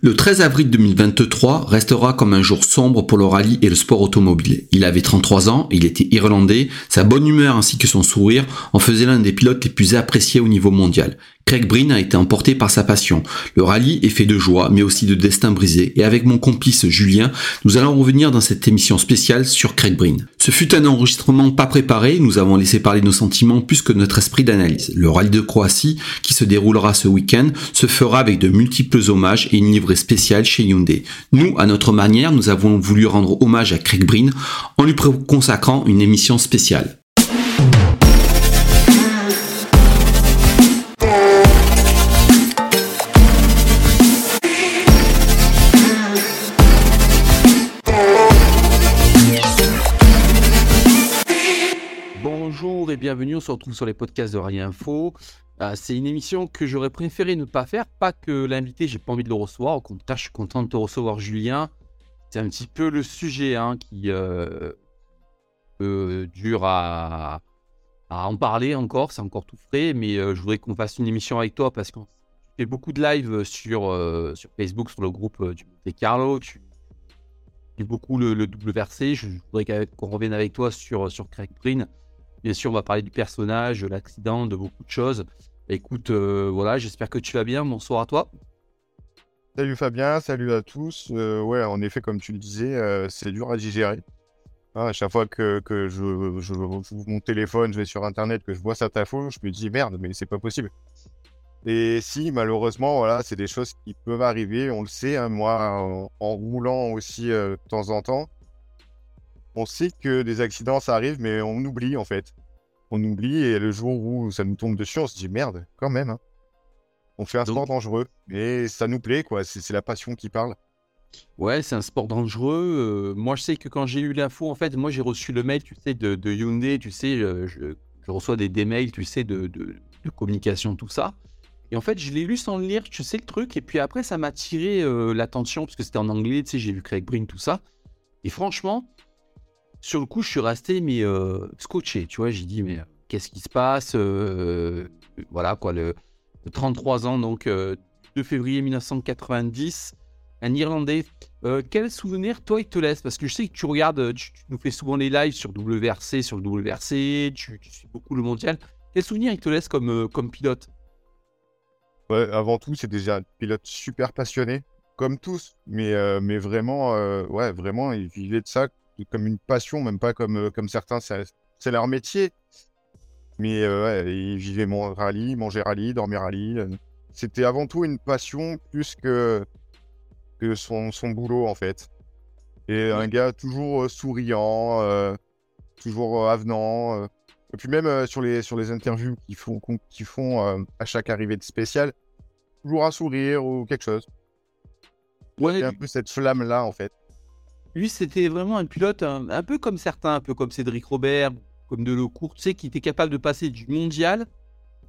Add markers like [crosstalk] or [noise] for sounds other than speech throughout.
Le 13 avril 2023 restera comme un jour sombre pour le rallye et le sport automobile. Il avait 33 ans, il était irlandais, sa bonne humeur ainsi que son sourire en faisaient l'un des pilotes les plus appréciés au niveau mondial. Craig Breen a été emporté par sa passion. Le rallye est fait de joie, mais aussi de destin brisé. Et avec mon complice Julien, nous allons revenir dans cette émission spéciale sur Craig Breen. Ce fut un enregistrement pas préparé, nous avons laissé parler nos sentiments plus que notre esprit d'analyse. Le rallye de Croatie, qui se déroulera ce week-end, se fera avec de multiples hommages et une livrée spéciale chez Hyundai. Nous, à notre manière, nous avons voulu rendre hommage à Craig Breen en lui consacrant une émission spéciale. Bienvenue. On se retrouve sur les podcasts de Rallye Info. Euh, c'est une émission que j'aurais préféré ne pas faire. Pas que l'invité, j'ai pas envie de le recevoir. Au contraire, je suis content de te recevoir, Julien. C'est un petit peu le sujet hein, qui euh, dure à, en parler encore. C'est encore tout frais. Mais euh, je voudrais qu'on fasse une émission avec toi parce qu'on fait beaucoup de live sur, sur Facebook, sur le groupe du Monte Carlo. Tu fais beaucoup le, double versé. Je, voudrais qu'on revienne avec toi sur, sur Craig Green Bien sûr, on va parler du personnage, de l'accident, de beaucoup de choses. Écoute, euh, voilà, j'espère que tu vas bien. Bonsoir à toi. Salut Fabien, salut à tous. Euh, ouais, en effet, comme tu le disais, euh, c'est dur à digérer. Hein, à chaque fois que, je, je, mon téléphone, je vais sur Internet, que je vois ça tafo, je me dis merde, mais c'est pas possible. Et si, malheureusement, voilà, c'est des choses qui peuvent arriver. On le sait, hein, moi, en, en, roulant aussi de temps en temps, on sait que des accidents, ça arrive, mais on oublie en fait. On oublie et le jour où ça nous tombe dessus, on se dit merde, quand même. Hein. On fait un sport dangereux, mais ça nous plaît, quoi. C'est la passion qui parle. Ouais, c'est un sport dangereux. Euh, moi, je sais que quand j'ai eu l'info, en fait, moi, j'ai reçu le mail, tu sais, de, Hyundai, tu sais, euh, je, reçois des, des, mails, tu sais, de, de, communication, tout ça. Et en fait, je l'ai lu sans le lire, tu sais, le truc. Et puis après, ça m'a tiré euh, l'attention, parce que c'était en anglais, tu sais, j'ai vu Craig Breen, tout ça. Et franchement, sur le coup, je suis resté mais euh, scotché, tu vois. J'ai dit mais euh, qu'est-ce qui se passe euh, Voilà quoi, le, 33 ans donc 2 février 1990, un Irlandais. quel souvenir toi il te laisse? Parce que je sais que tu regardes, tu, nous fais souvent les lives sur WRC, sur le WRC, tu, tu suis beaucoup le mondial. Quel souvenir il te laisse comme comme pilote? Ouais, avant tout, c'est déjà un pilote super passionné, comme tous, mais, mais vraiment, ouais, vraiment, il vivait de ça comme une passion, même pas comme, euh, comme certains, c'est leur métier. Mais euh, ouais, ils vivaient mon rallye, manger rallye, dormir rallye. Euh. C'était avant tout une passion plus que, que son, son boulot, en fait. Et un gars toujours souriant, toujours avenant. Et puis même sur, les, sur les interviews qu'ils font, qu'ils font à chaque arrivée de spécial, toujours un sourire ou quelque chose. Ouais, un peu cette flamme-là, en fait. Lui, c'était vraiment un pilote un, peu comme certains, un peu comme Cédric Robert, comme Delecourt, tu qui était capable de passer du mondial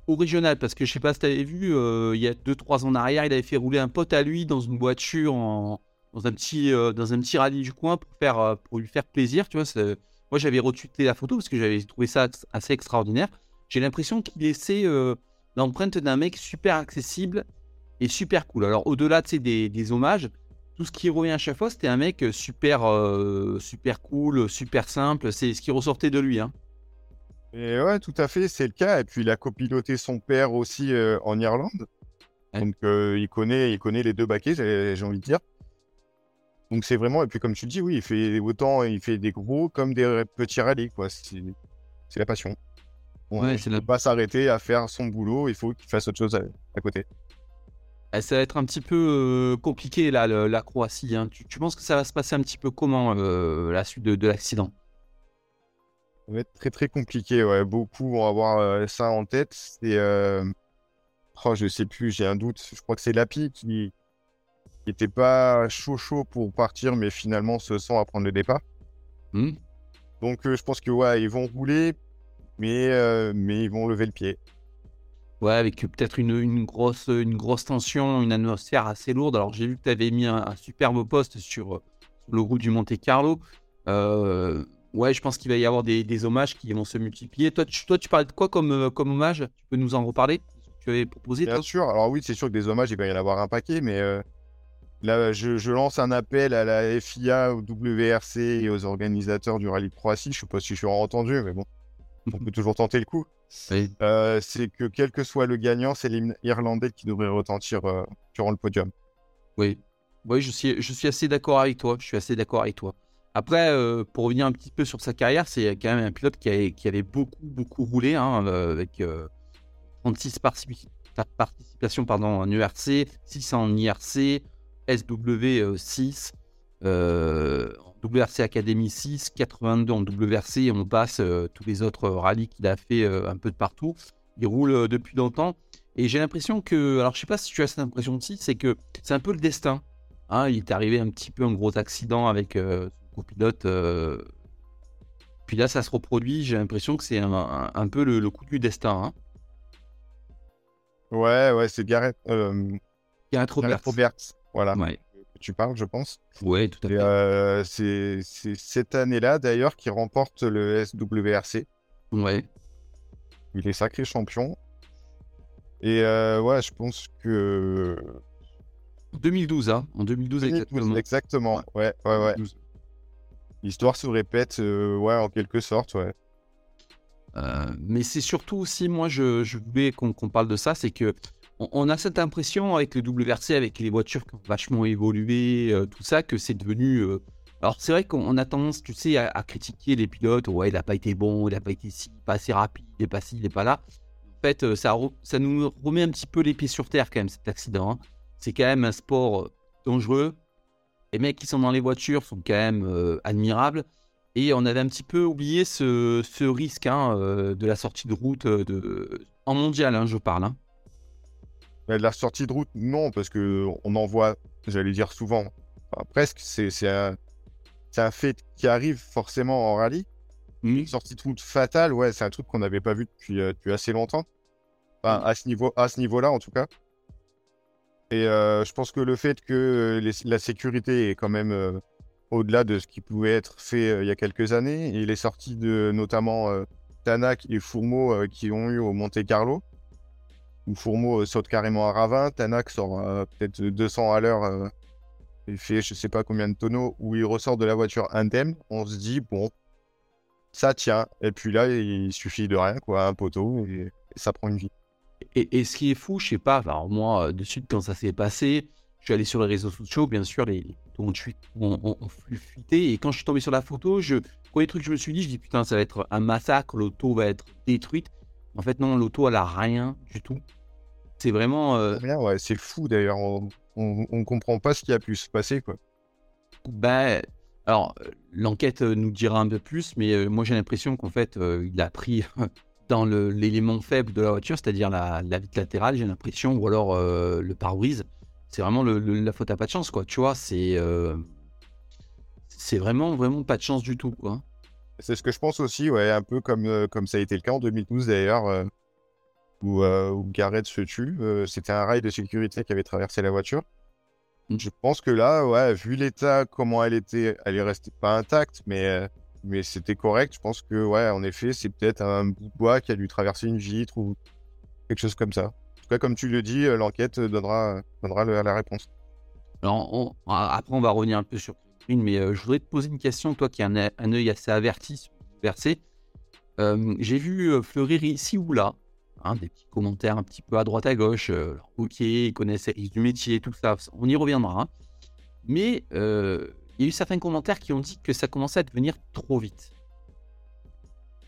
au régional. Parce que je sais pas si tu avais vu, euh, il y a 2-3 ans en arrière, il avait fait rouler un pote à lui dans une voiture, dans, un petit, euh, dans un petit rallye du coin pour, faire, euh, pour lui faire plaisir. Tu vois, moi, j'avais retweeté la photo parce que j'avais trouvé ça assez extraordinaire. J'ai l'impression qu'il laissait l'empreinte d'un mec super accessible et super cool. Alors, au-delà de des, des hommages, tout ce qui revient à chaque fois, c'était un mec super, euh, super cool, super simple. C'est ce qui ressortait de lui. Hein. Et ouais, tout à fait, c'est le cas. Et puis il a copiloté son père aussi euh, en Irlande. Donc euh, il, connaît, il connaît les deux baquets, j'ai envie de dire. Donc c'est vraiment, et puis comme tu dis, oui, il fait autant, il fait des gros comme des petits rallyes, quoi. C'est la passion. On ne peut pas s'arrêter à faire son boulot, il faut qu'il fasse autre chose à côté. Eh, ça va être un petit peu euh, compliqué là, la Croatie. Hein. Tu, penses que ça va se passer un petit peu comment euh, la suite de, l'accident? Ça va être très très compliqué. Ouais. Beaucoup vont avoir euh, ça en tête. C'est, oh, je sais plus, j'ai un doute. Je crois que c'est Lapi qui n'était pas chaud chaud pour partir, mais finalement se sent à prendre le départ. Mmh. Donc je pense que ouais, ils vont rouler, mais, mais ils vont lever le pied. Ouais, avec peut-être une, grosse, une grosse tension, une atmosphère assez lourde. Alors, j'ai vu que tu avais mis un, superbe poste sur, le groupe du Monte Carlo. Euh, ouais, je pense qu'il va y avoir des, hommages qui vont se multiplier. Toi, tu, toi, tu parlais de quoi comme, euh, comme hommage? Tu peux nous en reparler? Tu avais proposé Bien sûr. Alors, oui, c'est sûr que des hommages, il va y en avoir un paquet, mais, euh, là, je, lance un appel à la FIA, au WRC et aux organisateurs du Rallye de Croatie. Je sais pas si je suis entendu, mais bon, on peut toujours tenter le coup. Euh, c'est que quel que soit le gagnant, c'est l'Irlandais qui devrait retentir euh, durant le podium. Oui, oui, je suis, je suis assez d'accord avec toi. Je suis assez d'accord avec toi. Après, euh, pour revenir un petit peu sur sa carrière, c'est quand même un pilote qui, qui avait beaucoup, beaucoup roulé, hein, avec 36 participations pardon, en URC, 6 en IRC, SW6, WRC Academy 6, 82 en WRC, et on passe euh, tous les autres rallyes qu'il a fait euh, un peu de partout. Il roule euh, depuis longtemps. Et j'ai l'impression que, alors je sais pas si tu as cette impression aussi, c'est que c'est un peu le destin. Hein. il est arrivé un petit peu un gros accident avec son copilote. Puis là, ça se reproduit. J'ai l'impression que c'est un, peu le, coup du destin. Hein. Ouais, ouais, c'est Gareth. Gareth Roberts. Voilà. Ouais tu parles, je pense. Oui, tout à fait. Euh, c'est cette année-là, d'ailleurs, qu'il remporte le SWRC. Ouais. Il est sacré champion. Et euh, ouais, je pense que. 2012, hein. En 2012, exactement. Exactement, ouais, ouais, ouais. L'histoire se répète, euh, ouais, en quelque sorte, ouais. mais c'est surtout aussi, moi, je, je voulais qu'on parle de ça, c'est que on, a cette impression avec le WRC, avec les voitures qui ont vachement évolué, euh, tout ça, que c'est devenu. Euh, alors c'est vrai qu'on a tendance, tu sais, à, critiquer les pilotes. Ouais, il n'a pas été bon, il n'a pas été si, pas assez rapide, il n'est pas ci, il n'est pas là. En fait, euh, ça, ça nous remet un petit peu les pieds sur terre quand même cet accident. Hein. C'est quand même un sport dangereux. Les mecs qui sont dans les voitures sont quand même admirables. Et on avait un petit peu oublié ce, risque hein, de la sortie de route en mondial, hein, je parle. La sortie de route, non, parce que on en voit, j'allais dire souvent, presque, c'est un, un, fait qui arrive forcément en rallye. Une sortie de route fatale, ouais, c'est un truc qu'on n'avait pas vu depuis, euh, depuis, assez longtemps. Enfin, à ce niveau, à ce niveau-là, en tout cas. Et euh, je pense que le fait que la sécurité est quand même euh, au-delà de ce qui pouvait être fait il y a quelques années, et les sorties de notamment Tanak et Fourmeau qui ont eu au Monte Carlo, Fourmeau euh, saute carrément à ravin, Tanak sort euh, peut-être 200 à l'heure euh, il fait je sais pas combien de tonneaux, où il ressort de la voiture indemne, on se dit bon, ça tient. Et puis là, il suffit de rien, quoi, un poteau, et, ça prend une vie. Et, ce qui est fou, je sais pas, moi, de suite, quand ça s'est passé, je suis allé sur les réseaux sociaux, bien sûr, les, photos ont, fuité, et quand je suis tombé sur la photo, je, premier truc que je me suis dit, je dis putain, ça va être un massacre, l'auto va être détruite. En fait, non, l'auto, elle a rien du tout. C'est vraiment. Euh, ouais, c'est fou d'ailleurs. On, on, comprend pas ce qui a pu se passer, quoi. Ben, alors, l'enquête euh, nous dira un peu plus, mais euh, moi j'ai l'impression qu'en fait, il a pris [laughs] dans l'élément faible de la voiture, c'est-à-dire la, la, vitre latérale, j'ai l'impression, ou alors le pare-brise. C'est vraiment le, la faute à pas de chance, quoi. Tu vois, c'est. c'est vraiment, vraiment pas de chance du tout, quoi. C'est ce que je pense aussi, ouais, un peu comme, comme ça a été le cas en 2012 d'ailleurs où, euh, où Garrett se tue. Euh, c'était un rail de sécurité qui avait traversé la voiture. Mm. Je pense que là, ouais, vu l'état, comment elle était, elle est restée pas intacte, mais, euh, mais c'était correct. Je pense que, ouais, en effet, c'est peut-être un bout de bois qui a dû traverser une vitre ou quelque chose comme ça. En tout cas, comme tu le dis, l'enquête donnera, donnera la réponse. Alors, après, on va revenir un peu sur Green, mais je voudrais te poser une question, toi qui as un, un œil assez averti sur le J'ai vu fleurir ici ou là Hein, des petits commentaires un petit peu à droite à gauche. Euh, ok, ils connaissent les risques du métier, tout ça, on y reviendra. Hein. Mais euh, il y a eu certains commentaires qui ont dit que ça commençait à devenir trop vite.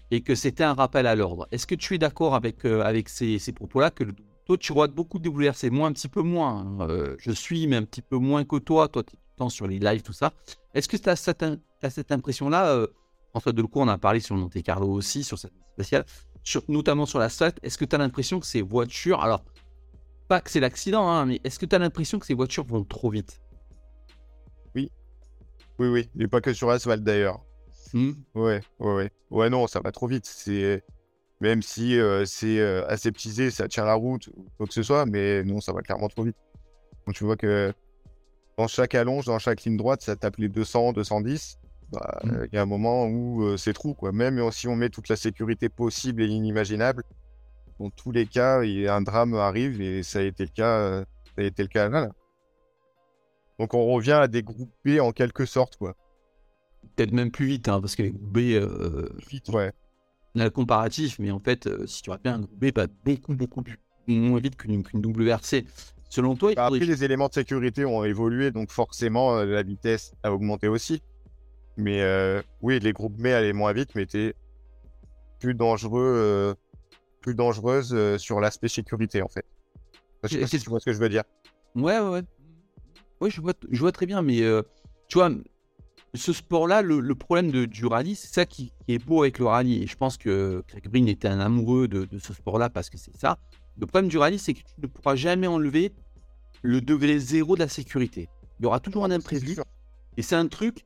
Et que c'était un rappel à l'ordre. Est-ce que tu es d'accord avec, euh, avec ces, propos-là que toi, tu vois beaucoup de WRC, moi un petit peu moins. Hein. je suis, mais un petit peu moins que toi. Toi, tu es temps sur les lives, tout ça. Est-ce que tu as cette, cette impression-là François Delcourt, on a parlé sur Monte Carlo aussi, sur cette spéciale notamment sur la l'asphalte, est-ce que tu as l'impression que ces voitures, alors pas que c'est l'accident, hein, mais est-ce que tu as l'impression que ces voitures vont trop vite? Oui. Oui, oui. Et pas que sur l'asphalte d'ailleurs. Hmm. Ouais, ouais, ouais. Ouais, non, ça va trop vite. C'est même si euh, c'est euh, aseptisé, ça tient la route ou quoi que ce soit, mais non, ça va clairement trop vite. Donc tu vois que dans chaque allonge, dans chaque ligne droite, ça tape les 200, 210. Bah, mmh. il y a un moment où c'est trop, quoi. Même si on met toute la sécurité possible et inimaginable, dans tous les cas, un drame arrive et ça a été le cas, ça a été le cas là. Donc on revient à des groupes B en quelque sorte, quoi. Peut-être même plus vite, hein, parce que les groupes B, euh, Vite, ouais. on a le comparatif, mais en fait, euh, si tu bien un groupe B, beaucoup, beaucoup plus- moins vite qu'une WRC. Selon toi, il Bah, Après, les éléments de sécurité ont évolué, donc forcément, euh, la vitesse a augmenté aussi. Mais euh, oui, les groupes B allaient moins vite, mais étaient plus dangereux, euh, plus dangereuses euh, sur l'aspect sécurité, en fait. Je sais pas si tu vois ce que je veux dire. Ouais, ouais, ouais. Oui, je vois, je vois très bien, mais tu vois, ce sport-là, le, le problème de, du rallye, c'est ça qui, qui est beau avec le rallye. Et je pense que Craig Breen était un amoureux de, de ce sport-là parce que c'est ça. Le problème du rallye, c'est que tu ne pourras jamais enlever le degré zéro de la sécurité. Il y aura toujours un C'est imprévu. Et c'est un truc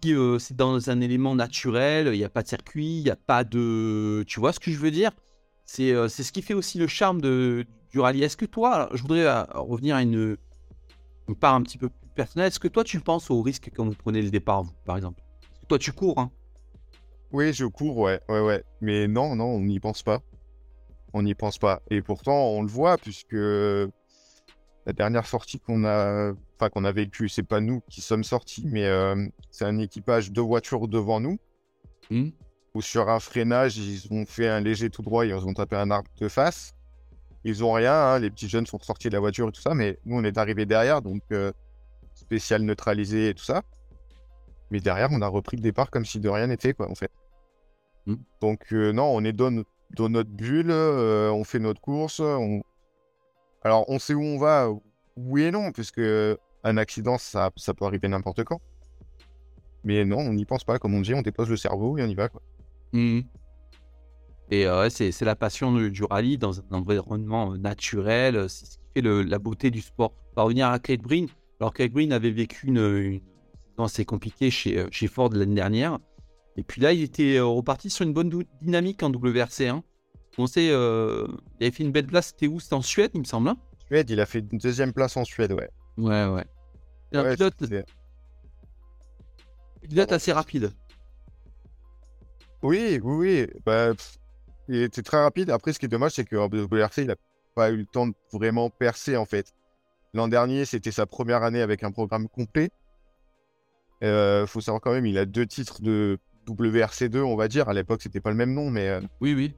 qui, euh, c'est dans un élément naturel. Il n'y a pas de circuit, il n'y a pas de. Tu vois ce que je veux dire? C'est euh, c'est ce qui fait aussi le charme de, du rallye. Est-ce que toi, je voudrais euh, revenir à une, une part un petit peu plus personnelle. Est-ce que toi, tu penses au risque quand vous prenez le départ, vous, par exemple? Toi, tu cours, hein Oui, je cours, ouais, ouais, ouais. Mais non, non, on n'y pense pas. On n'y pense pas. Et pourtant, on le voit, puisque la dernière sortie qu'on a, enfin, qu'on a vécue, c'est pas nous qui sommes sortis, mais euh, c'est un équipage de voitures devant nous, Hmm où sur un freinage, ils ont fait un léger tout droit, ils ont tapé un arbre de face. Ils ont rien, hein, les petits jeunes sont sortis de la voiture et tout ça, mais nous, on est arrivé derrière, donc euh, spécial neutralisé et tout ça. Mais derrière, on a repris le départ comme si de rien n'était, quoi, en fait. Mm. Donc, euh, non, on est dans, dans notre bulle, on fait notre course. On... Alors, on sait où on va, oui et non, puisque un accident, ça, peut arriver n'importe quand. Mais non, on n'y pense pas, comme on dit, on dépose le cerveau et on y va. Quoi. Mhm. Et euh, c'est la passion du, rallye dans un environnement euh, naturel, euh, c'est ce qui fait la beauté du sport. On va revenir à Kate Breen. Alors, Kate Breen avait vécu une, assez compliquée chez, chez Ford l'année dernière. Et puis là, il était reparti sur une bonne dynamique en WRC1. On sait, euh, il avait fait une belle place. C'était où? C'était en Suède, il me semble. hein? Suède, il a fait une deuxième place en Suède, ouais. ouais, ouais. C'est un Ouais, pilote, pilote assez rapide. Oui, oui, oui. Bah, pff, il était très rapide. Après, ce qui est dommage, c'est qu'en WRC, il n'a pas eu le temps de vraiment percer, en fait. L'an dernier, c'était sa première année avec un programme complet. Il faut savoir quand même, il a deux titres de WRC2, on va dire. À l'époque, c'était pas le même nom, mais euh, Oui, oui.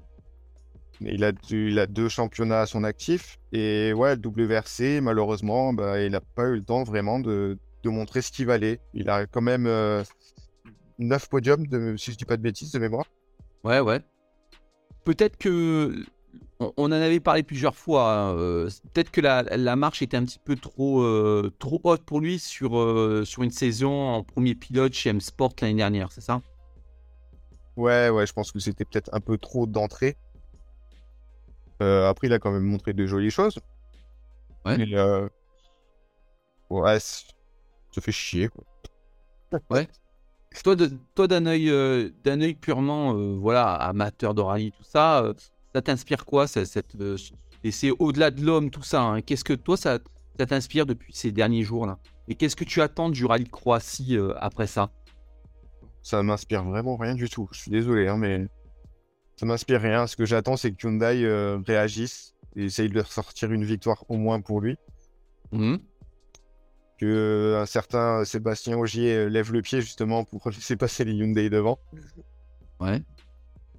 Il, a, deux- il a deux championnats à son actif. Et ouais, le WRC, malheureusement, bah, il n'a pas eu le temps vraiment de, de montrer ce qu'il valait. Il a quand même euh, 9 podiums, de, si je dis pas de bêtises, de mémoire. Ouais, ouais. Peut-être que. On, on en avait parlé plusieurs fois. hein, euh, Peut-être que la, la marche était un petit peu trop, euh, trop haute pour lui sur, euh, sur une saison en premier pilote chez M Sport l'année dernière, c'est ça? Ouais, ouais, je pense que c'était peut-être un peu trop d'entrée. Euh, après, il a quand même montré de jolies choses. Ouais. Euh, ouais, ça fait chier, quoi. [laughs] Toi, de- toi d'un œil, euh, d'un œil purement euh, voilà, amateur de rallye, tout ça, euh, ça t'inspire quoi ça- cette, Et c'est au-delà de l'homme, tout ça. hein. Qu'est-ce que toi, ça, ça t'inspire depuis ces derniers jours-là Et qu'est-ce que tu attends du rallye de Croatie après ça? Ça m'inspire vraiment rien du tout. Je suis désolé, hein, mais ça m'inspire rien. Ce que j'attends, c'est que Hyundai euh, réagisse et essaye de ressortir une victoire au moins pour lui. Mhm. Que euh, un certain Sébastien Ogier euh, lève le pied justement pour [laughs] laisser passer les Hyundai devant. Ouais.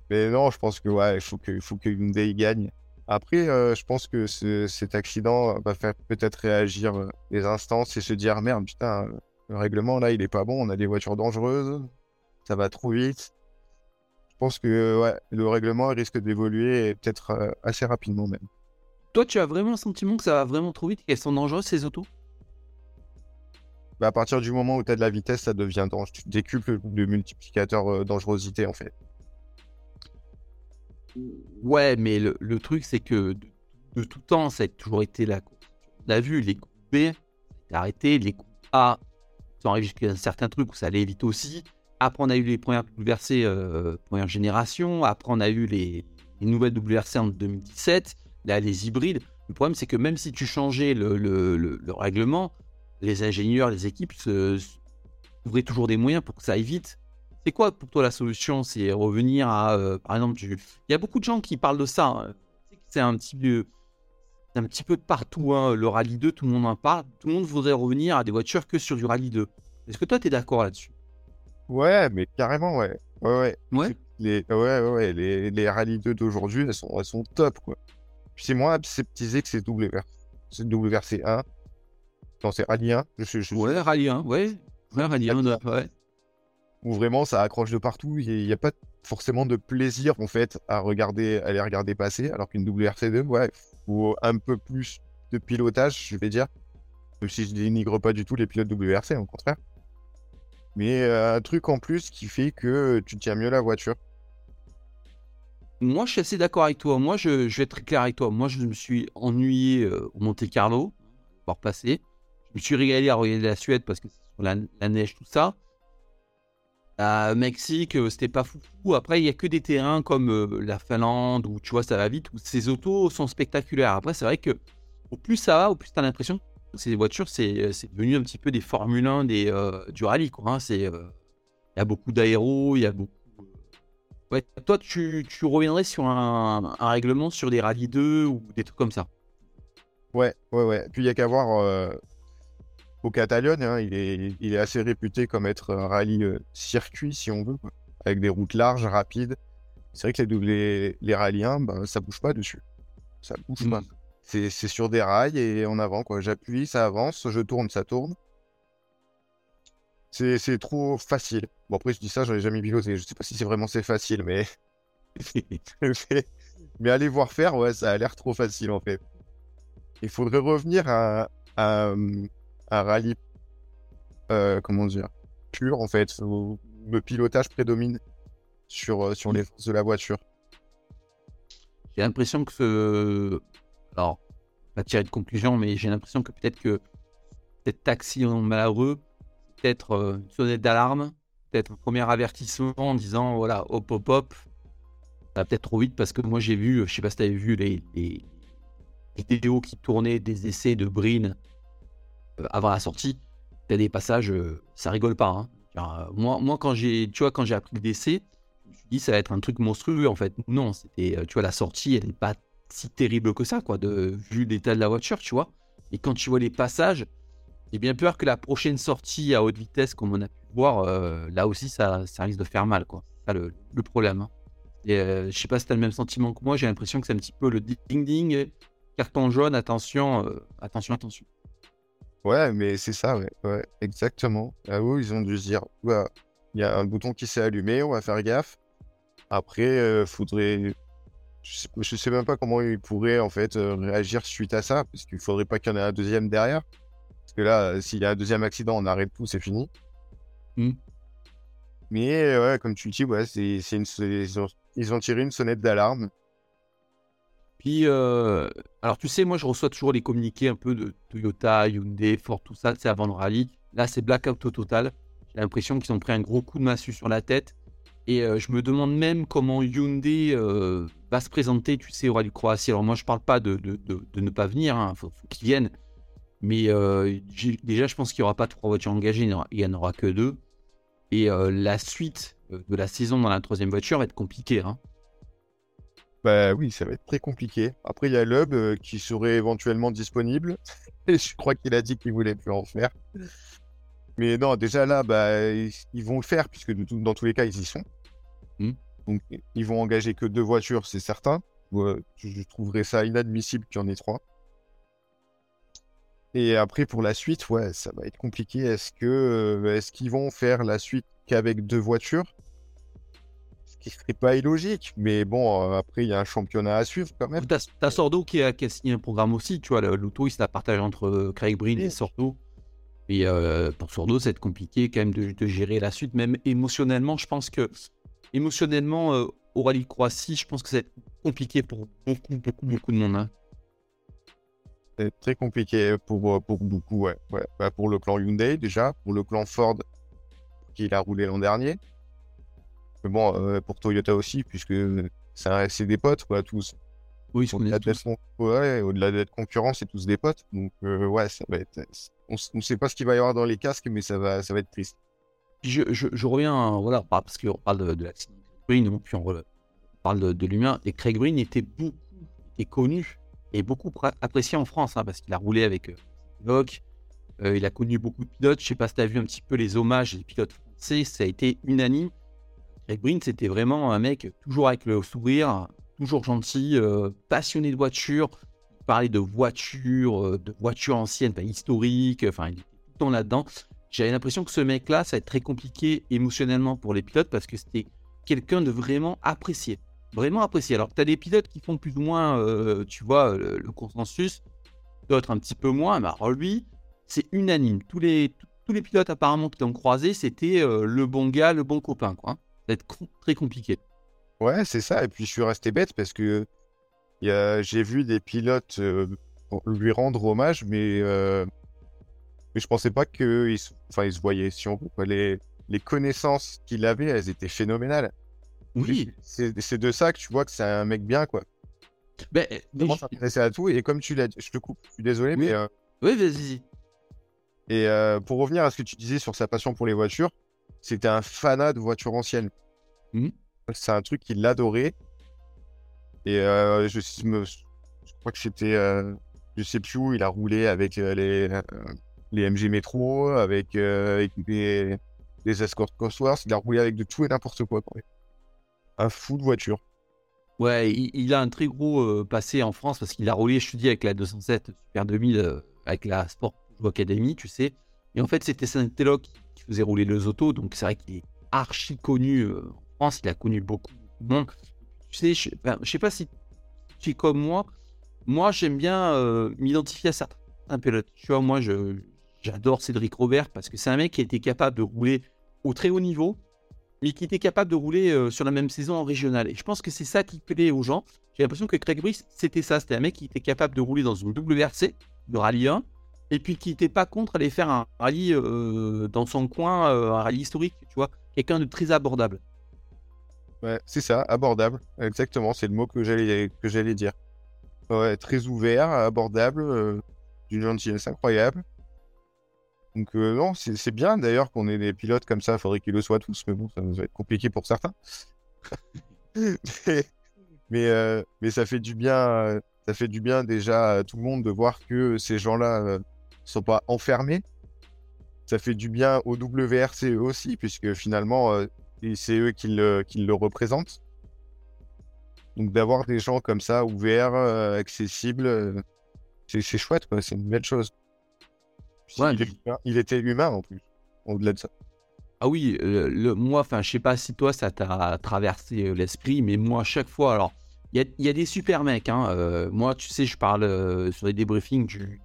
Mais non, je pense que ouais, il faut que, faut que Hyundai gagne. Après, euh, je pense que ce- cet accident va faire peut-être réagir euh, les instances et se dire merde, putain, le règlement là, il est pas bon. On a des voitures dangereuses, ça va trop vite. Je pense que ouais, le règlement risque d'évoluer et peut-être euh, assez rapidement même. Toi, tu as vraiment le sentiment que ça va vraiment trop vite, qu'elles sont dangereuses ces autos? Bah, à partir du moment où tu as de la vitesse, ça devient dangereux. Tu décuples le multiplicateur euh, dangerosité en fait. Ouais, mais le, le truc, c'est que de, de tout temps, ça a toujours été la course. On a vu les groupes B, ça a été arrêté, les groupes A, sont arrivés jusqu'à un certain truc où ça allait vite aussi. Après, on a eu les premières WRC euh, première génération. Après, on a eu les, les nouvelles WRC en 2017. Là, les hybrides. Le problème, c'est que même si tu changeais le, le- le- le règlement, les ingénieurs, les équipes se, trouveraient toujours des moyens pour que ça aille vite. C'est quoi pour toi la solution? C'est revenir à, euh, par exemple, il y a beaucoup de gens qui parlent de ça. hein. C'est un petit peu, un petit peu de partout. Hein. Le Rallye 2, tout le monde en parle. Tout le monde voudrait revenir à des voitures que sur du Rallye 2. Est-ce que toi, tu es d'accord là-dessus? Ouais, mais carrément, ouais. Ouais, ouais. Ouais. Les, ouais, ouais, ouais. Les, les Rallye 2 d'aujourd'hui, elles sont, elles sont top, quoi. Puis c'est moins aseptisé que c'est WR... c'est WRC1. Non, c'est Rallye 1. Je, je, Ouais, Rallye 1, ouais. Ouais, Rallye 1, ouais. Où vraiment ça accroche de partout. Il n'y a, pas forcément de plaisir, en fait, à regarder, à les regarder passer. Alors qu'une WRC2, ouais, faut un peu plus de pilotage, je vais dire. Même si je dénigre pas du tout les pilotes WRC, au contraire. Mais euh, un truc en plus qui fait que tu tiens mieux la voiture. Moi, je suis assez d'accord avec toi. Moi, je, vais être clair avec toi. Moi, je me suis ennuyé euh, au Monte Carlo, voir passer. Je me suis régalé à regarder la Suède parce que sur la, neige, tout ça. À Mexique, euh, c'était pas fou. Après, il y a que des terrains comme la Finlande où tu vois, ça va vite, où ces autos sont spectaculaires. Après, c'est vrai que au plus ça va, au plus tu as l'impression que ces voitures, c'est devenu un petit peu des Formule 1 des, euh, du rallye. Il hein. euh, y a beaucoup d'aéros, il y a beaucoup Ouais, toi, tu, tu reviendrais sur un, un, règlement sur des rallyes 2 ou des trucs comme ça? Ouais, ouais, ouais. Puis il y a qu'à voir euh, au Catalogne, hein, il, est, il est assez réputé comme être un rallye euh, circuit, si on veut, quoi. avec des routes larges, rapides. C'est vrai que les, les, les rallyes 1, ben, ça bouge pas dessus. Ça bouge mmh. pas. C'est sur des rails et en avant, quoi. J'appuie, ça avance, je tourne, ça tourne. C'est trop facile. Bon, après, je dis ça, j'en ai jamais piloté. Je sais pas si c'est vraiment c'est facile, mais. [laughs] mais aller voir faire, ouais, ça a l'air trop facile en fait. Il faudrait revenir à, à, un rallye. Euh, comment dire Pur en fait, où le pilotage prédomine sur, euh, sur les forces de la voiture. J'ai l'impression que ce. Alors, pas tirer de conclusion, mais j'ai l'impression que peut-être que cet accident malheureux peut-être euh, une sonnette d'alarme, peut-être un premier avertissement en disant voilà, hop, hop, hop, ça va peut-être trop vite parce que moi j'ai vu, je sais pas si tu avais vu les, vidéos qui tournaient des essais de Brin euh, avant la sortie. T'as des passages, euh, ça rigole pas. Hein. Moi, moi, quand j'ai, tu vois, quand j'ai appris le décès, je me suis dit ça va être un truc monstrueux en fait. Non, c'était, tu vois, la sortie, elle n'est pas si terrible que ça, quoi, de vu l'état de la voiture, tu vois. Et quand tu vois les passages, j'ai bien peur que la prochaine sortie à haute vitesse, comme on a pu voir, euh, là aussi, ça, ça, risque de faire mal. quoi. C'est le, le, problème. Hein. Et euh, je sais pas si tu as le même sentiment que moi, j'ai l'impression que c'est un petit peu le ding-ding, carton jaune, attention, euh, attention, attention. Ouais, mais c'est ça, ouais, ouais, exactement. Là où ils ont dû se dire, il y a un bouton qui s'est allumé, on va faire gaffe. Après, faudrait. Je sais, je sais, même pas comment ils pourraient en fait réagir suite à ça, parce qu'il faudrait pas qu'il y en ait un deuxième derrière. Parce que là, euh, s'il y a un deuxième accident, on arrête tout, c'est fini. Mmh. Mais ouais, comme tu le dis, ouais, c'est, une, ils, ont, ils, ont, tiré une sonnette d'alarme. Puis, euh, alors tu sais, moi je reçois toujours les communiqués un peu de Toyota, Hyundai, Ford, tout ça, c'est avant le rallye. Là, c'est blackout au total. J'ai l'impression qu'ils ont pris un gros coup de massue sur la tête. Et euh, je me demande même comment Hyundai euh, va se présenter, tu sais, au rallye Croatie. Alors moi, je parle pas de, de, de, ne pas venir, il hein, faut, qu'ils viennent. Mais euh, déjà, je pense qu'il n'y aura pas trois voitures engagées, il n'y en aura que deux. Et la suite de la saison dans la troisième voiture va être compliquée. Hein. Bah oui, ça va être très compliqué. Après, il y a l'Hub qui serait éventuellement disponible. [laughs] Je crois qu'il a dit qu'il voulait plus en faire. Mais non, déjà là, bah, ils vont le faire, puisque dans tous les cas, ils y sont. Mmh. Donc, ils vont engager que deux voitures, c'est certain. Je trouverais ça inadmissible qu'il y en ait trois. Et après, pour la suite, ouais, ça va être compliqué. Est-ce que euh, est-ce qu'ils vont faire la suite qu'avec deux voitures? Ce qui serait pas illogique. Mais bon, euh, après, il y a un championnat à suivre quand même. T'as as Sordo qui a, qui a, signé un programme aussi. Tu vois, l'auto, il se la partage entre euh, Craig Breen et Sordo. Et pour Sordo, être compliqué quand même de, de, gérer la suite. Même émotionnellement, je pense que émotionnellement, au Rallye Croatie, je pense que ça va être compliqué pour beaucoup, beaucoup, beaucoup de monde. Hein très compliqué pour, euh, pour beaucoup, ouais. ouais. Bah, pour le clan Hyundai, déjà, pour le clan Ford, qui a roulé l'an dernier. Mais bon, euh, pour Toyota aussi, puisque c'est des potes, quoi, tous. Oui, au-delà d'être ouais, au-delà d'être concurrent, c'est tous des potes. Donc, euh, ouais, ça va être. On ne sait pas ce qu'il va y avoir dans les casques, mais ça va, ça va être triste. Je, reviens, voilà, parce qu'on parle de, de l'accident Green, puis on, parle de, de l'humain. Et Craig Green était beaucoup, était connu est beaucoup apprécié en France, hein, parce qu'il a roulé avec euh, euh, il a connu beaucoup de pilotes. Je sais pas si tu as vu un petit peu les hommages des pilotes français, ça a été unanime. Greg Breen, c'était vraiment un mec toujours avec le sourire, toujours gentil, euh, passionné de voitures. Il parlait de voitures, de voitures anciennes, historiques, enfin, il était tout le temps là-dedans. J'avais l'impression que ce mec-là, ça va être très compliqué émotionnellement pour les pilotes parce que c'était quelqu'un de vraiment apprécié. Vraiment apprécié. Alors, tu as des pilotes qui font plus ou moins, euh, tu vois, le, consensus, d'autres un petit peu moins. Mais alors, lui, c'est unanime. Tous les, tous les pilotes apparemment qui l'ont croisé, c'était euh, le bon gars, le bon copain. Quoi. Ça va être très compliqué. Ouais, c'est ça. Et puis, je suis resté bête parce que j'ai vu des pilotes euh, lui rendre hommage, mais mais je pensais pas qu'ils enfin, il se voyaient, si on veut. Les, les connaissances qu'il avait, elles étaient phénoménales. Oui. C'est de ça que tu vois que c'est un mec bien, quoi. Ben, mais s'intéressait à tout. Et comme tu l'as dit, je te coupe, je suis désolé, mais. Euh, oui, vas-y. Et euh, pour revenir à ce que tu disais sur sa passion pour les voitures, c'était un fanat de voitures anciennes. Mmh. C'est un truc qu'il adorait. Et euh, je, me, je crois que c'était. je sais plus où, il a roulé avec les les MG Metro, avec, euh, des, Escort Cosworth. Il a roulé avec de tout et n'importe quoi. Un fou de voiture. Ouais, il, a un très gros euh, passé en France parce qu'il a roulé, je te dis, avec la 207 Super 2000, euh, avec la Sport Academy, tu sais. Et en fait, c'était Saint-Téloc qui faisait rouler les autos. Donc, c'est vrai qu'il est archi connu en France. Il a connu beaucoup de monde. Tu sais, je, ne sais pas si tu es comme moi. Moi, j'aime bien m'identifier à certains pilotes. Tu vois, moi, je, J'adore Cédric Robert parce que c'est un mec qui était capable de rouler au très haut niveau, mais qui était capable de rouler euh, sur la même saison en régional. Et je pense que c'est ça qui plaît aux gens. J'ai l'impression que Craig Brice, c'était ça. C'était un mec qui était capable de rouler dans une WRC de rallye 1, et puis qui n'était pas contre aller faire un rallye euh, dans son coin, euh, un rallye historique, tu vois. Quelqu'un de très abordable. Ouais, c'est ça, abordable. Exactement, c'est le mot que j'allais, que j'allais dire. Ouais, très ouvert, abordable, d'une gentillesse incroyable. Donc euh, non, c'est bien d'ailleurs qu'on ait des pilotes comme ça. Il faudrait qu'ils le soient tous, mais bon, ça va être compliqué pour certains. [laughs] mais euh, mais, ça fait du bien. ça fait du bien déjà à tout le monde de voir que ces gens-là ne euh, sont pas enfermés. Ça fait du bien au WRC aussi, puisque finalement, c'est eux qui le représentent. Donc d'avoir des gens comme ça, ouverts, accessibles, c'est chouette, c'est une belle chose il, était humain en plus, au-delà de ça. Ah oui, le, moi, enfin, je sais pas si toi ça t'a traversé euh, l'esprit, mais moi, à chaque fois, alors, il y a, des super mecs. Hein, euh, moi, tu sais, je parle euh, sur les débriefings du,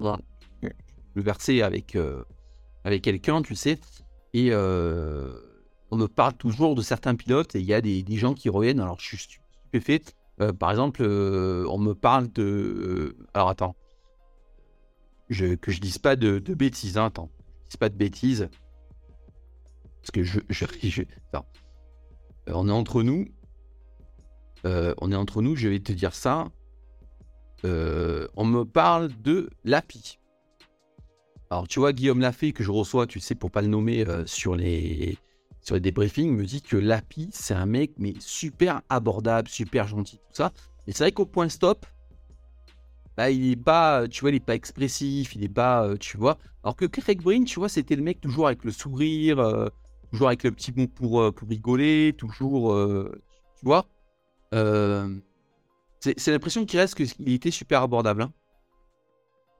le verset avec, avec quelqu'un, tu sais, et on me parle toujours de certains pilotes, et il y a des, des, gens qui reviennent. Alors, je suis stupéfait. par exemple, on me parle de. alors, attends que je dise pas de, bêtises, hein, attends, je dise pas de bêtises. Parce que je. je, [laughs] euh, on est entre nous. Euh, on est entre nous, je vais te dire ça. Euh, on me parle de l'API. Alors, tu vois, Guillaume Lafay, que je reçois, tu sais, pour pas le nommer sur, les, sur les débriefings, me dit que l'API, c'est un mec, mais super abordable, super gentil, tout ça. Et c'est vrai qu'au point stop, bah, il est pas, tu vois, il est pas expressif, il est pas, euh, tu vois. Alors que Craig Breen, tu vois, c'était le mec toujours avec le sourire, euh, toujours avec le petit mot pour, euh, pour rigoler, toujours, tu vois. c'est l'impression qu'il reste qu'il était super abordable. Hein.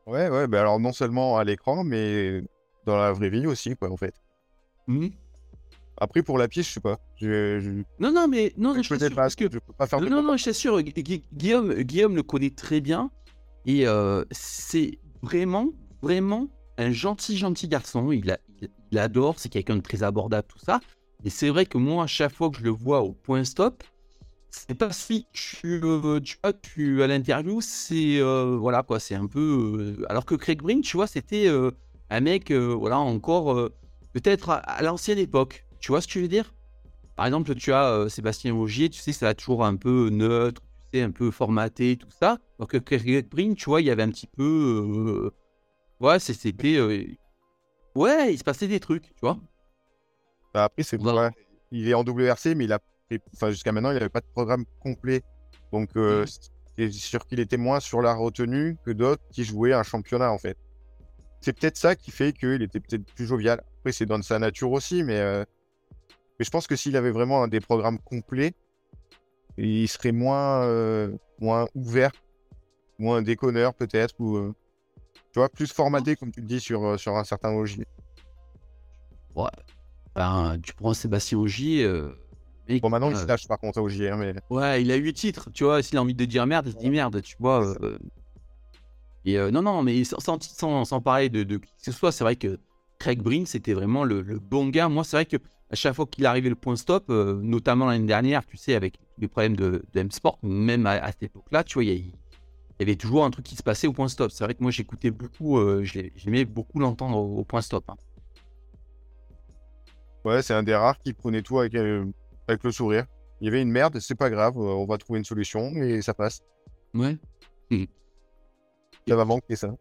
Ouais, ouais, bah alors non seulement à l'écran, mais dans la vraie vie aussi, quoi, en fait. Mmh. Après, pour la pièce, je sais pas. Non, non, mais non, je, je, pas, que... je peux pas faire Non, non, je t'assure, Guillaume, Guillaume le connaît très bien. Et euh, c'est vraiment, vraiment un gentil, gentil garçon. Il, il, adore, c'est quelqu'un de très abordable, tout ça. Et c'est vrai que moi, à chaque fois que je le vois au point stop, c'est pas si tu, euh, tu vois, tu à l'interview, c'est euh, voilà quoi, c'est un peu. alors que Craig Breen, tu vois, c'était un mec, voilà, encore peut-être à, l'ancienne époque. Tu vois ce que je veux dire? Par exemple, tu as Sébastien Augier, tu sais, ça a toujours un peu neutre, un peu formaté, tout ça. Donc, Greg Brin, tu vois, il y avait un petit peu. Euh, ouais, c'était. Euh, ouais, il se passait des trucs, tu vois. Bah, après, c'est vrai. Il est en WRC, mais il a. Enfin, jusqu'à maintenant, il n'avait pas de programme complet. Donc, euh, et sur qu'il était moins sur la retenue que d'autres qui jouaient un championnat en fait. C'est peut-être ça qui fait qu'il était peut-être plus jovial. Après, c'est dans sa nature aussi, mais, euh, mais je pense que s'il avait vraiment des programmes complets, il serait moins, euh, moins ouvert, moins déconneur peut-être, ou euh, tu vois, plus formaté, comme tu le dis, sur, sur un certain OJ. Ouais. Ben, tu prends Sébastien Ogier. bon, maintenant, il se lâche par contre à hein, mais. Ouais, il a 8 titres, tu vois. S'il a envie de dire merde, il dit merde, tu vois. Et non, non, mais sans, sans, sans parler de, de, qui que ce soit, c'est vrai que Craig Breen, c'était vraiment le, bon gars. Moi, c'est vrai que à chaque fois qu'il arrivait le point stop, notamment l'année dernière, tu sais, avec les problèmes de, de M-Sport, même à, cette époque-là, tu vois, il y, avait toujours un truc qui se passait au point stop. C'est vrai que moi, j'écoutais beaucoup, j'aimais beaucoup l'entendre au, point stop. Hein. Ouais, c'est un des rares qui prenait tout avec, avec le sourire. Il y avait une merde, c'est pas grave, on va trouver une solution et ça passe. Ouais. Mmh. Ça va manquer ça.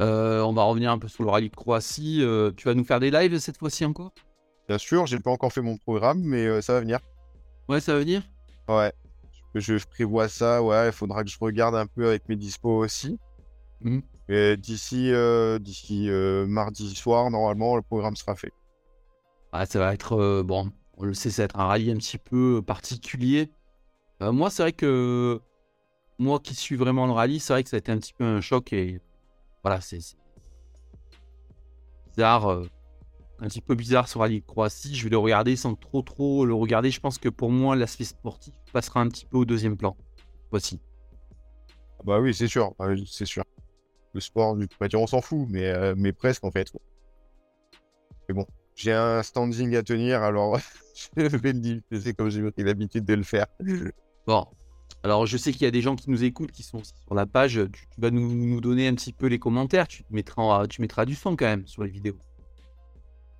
Euh, on va revenir un peu sur le rallye de Croatie. Euh, tu vas nous faire des lives cette fois-ci encore? Bien sûr, j'ai pas encore fait mon programme, mais euh, ça va venir. Ouais, ça va venir Ouais. Je, prévois ça, ouais. Il faudra que je regarde un peu avec mes dispos aussi. Mmh. D'ici d'ici mardi soir, normalement, le programme sera fait. Ah, ça va être, bon, on le sait, ça va être un rallye un petit peu particulier. moi, c'est vrai que moi qui suis vraiment le rallye, c'est vrai que ça a été un petit peu un choc et voilà, c'est bizarre, euh, un petit peu bizarre ce rallye Croatie. Je vais le regarder sans trop trop le regarder. Je pense que pour moi, l'aspect sportif passera un petit peu au deuxième plan. Voici. Ah bah oui, c'est sûr, bah c'est sûr. Le sport, du on s'en fout, mais, euh, mais presque en fait. Mais bon, j'ai un standing à tenir, alors [laughs] je vais le dire, c'est comme j'ai pris l'habitude de le faire. Bon, alors, je sais qu'il y a des gens qui nous écoutent, qui sont sur la page. Tu, vas nous, donner un petit peu les commentaires. Tu mettras, tu mettras du son quand même sur les vidéos.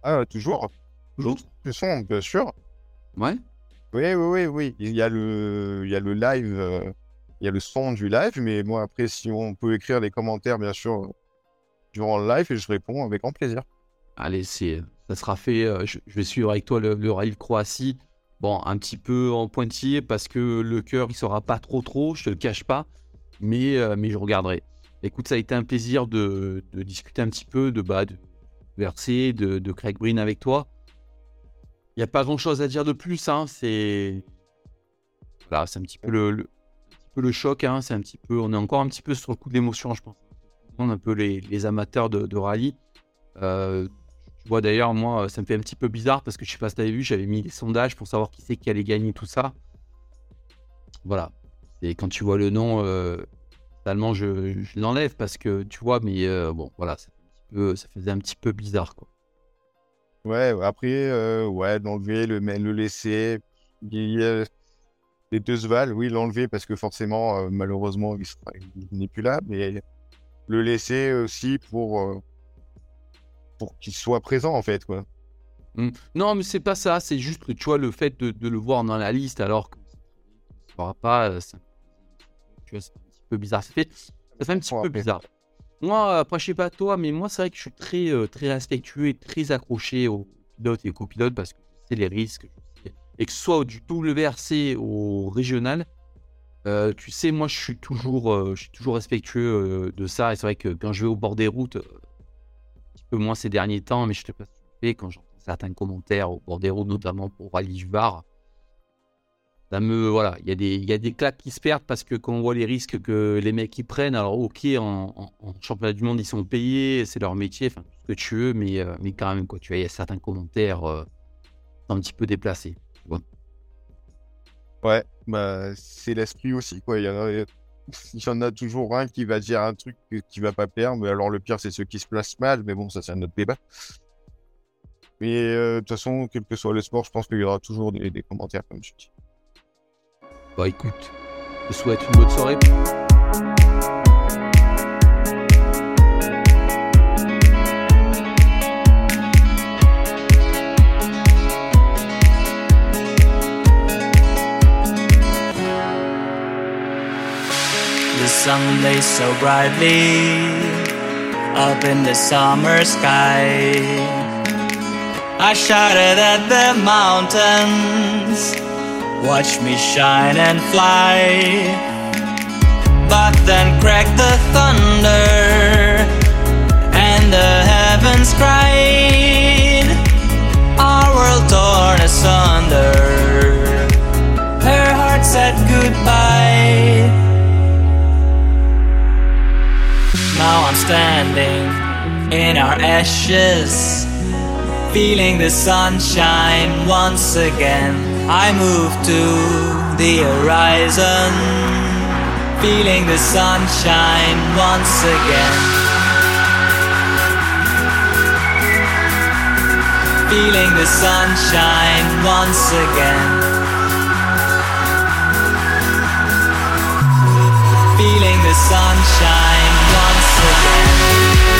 Ah, toujours. Toujours Du son, bien sûr. Ouais. Oui, oui, oui, oui. Il y a le, il y a le live, euh, il y a le son du live, mais moi, après, si on peut écrire les commentaires, bien sûr, durant le live, et je réponds avec grand plaisir. Allez, c'est, ça sera fait. Euh, je, vais suivre avec toi le, le live Croatie. Bon, un petit peu en pointillé parce que le cœur, il sera pas trop trop, je te le cache pas, mais, euh, mais je regarderai. Écoute, ça a été un plaisir de, discuter un petit peu de, bah, de Versé, de, de Craig Breen avec toi. Il n'y a pas grand chose à dire de plus, hein, c'est. Voilà, un petit peu le, choc, hein. On est encore un petit peu sur le coup d'émotion, je pense. On un peu les, amateurs de, de rallye. Euh, tu vois, d'ailleurs, moi, ça me fait un petit peu bizarre parce que je sais pas si tu avais vu, j'avais mis des sondages pour savoir qui c'est qui allait gagner tout ça. Voilà. Et quand tu vois le nom, euh, je, l'enlève parce que tu vois, mais euh, bon, voilà, ça, faisait un petit peu bizarre, quoi. Ouais, après, euh, ouais, l'enlever, le, le laisser. les deux Val, oui, l'enlever parce que forcément, euh, malheureusement, il, il n'est plus là, mais le laisser aussi pour pour qu'il soit présent en fait quoi. Mmh. Non mais c'est pas ça, c'est juste que tu vois le fait de, le voir dans la liste alors que ça ne pas, euh, tu vois, c'est un petit peu bizarre. Ça fait, ça fait un petit peu bizarre. Moi, après je sais pas toi, mais moi c'est vrai que je suis très euh, très respectueux et très accroché aux pilotes et aux copilotes parce que c'est les risques et que ce soit du WRC au régional. Euh, tu sais, moi, je suis toujours, je suis toujours respectueux de ça. Et c'est vrai que quand je vais au bord des routes, peu moins ces derniers temps, mais je te passe quand j'entends certains commentaires au bord des routes, notamment pour Rallye Var. Voilà, il y, a des, y a des claques qui se perdent parce que quand on voit les risques que les mecs ils prennent, alors ok, en, championnat du monde ils sont payés, c'est leur métier, enfin tout ce que tu veux, mais, euh, mais quand même, quoi, tu vois, il y a certains commentaires euh, un petit peu déplacés. Ouais, bah, c'est l'esprit aussi, quoi. Il y en a, il toujours un qui va dire un truc qui va pas plaire. Mais alors, le pire, c'est ceux qui se placent mal. Mais bon, ça, c'est un autre débat. Mais euh, de toute façon, quel que soit le sport, je pense qu'il y aura toujours des commentaires, comme tu dis. Bah écoute, je souhaite une bonne soirée. sun lays so brightly up in the summer sky. I shouted at the mountains, watch me shine and fly. But then cracked the thunder, and the heavens cried, our world torn asunder. Her heart said goodbye. Now I'm standing in our ashes, feeling the sunshine once again. I move to the horizon, feeling the sunshine once again. Feeling the sunshine once again. Feeling the sunshine once again.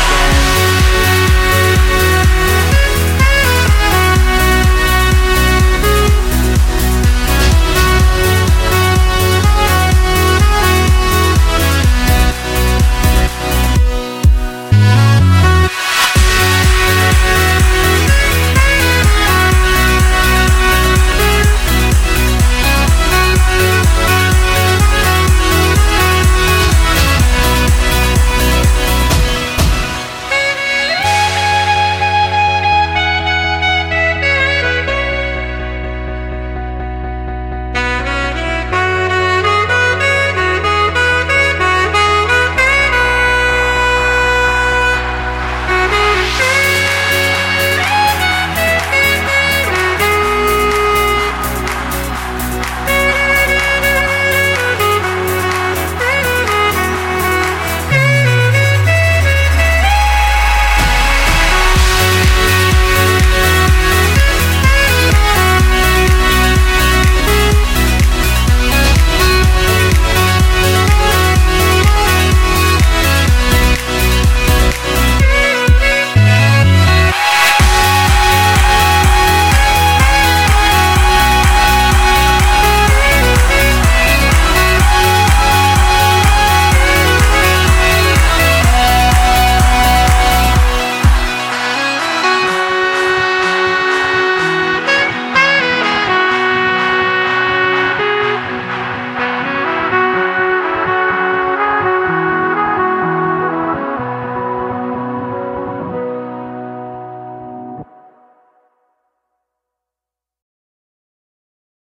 again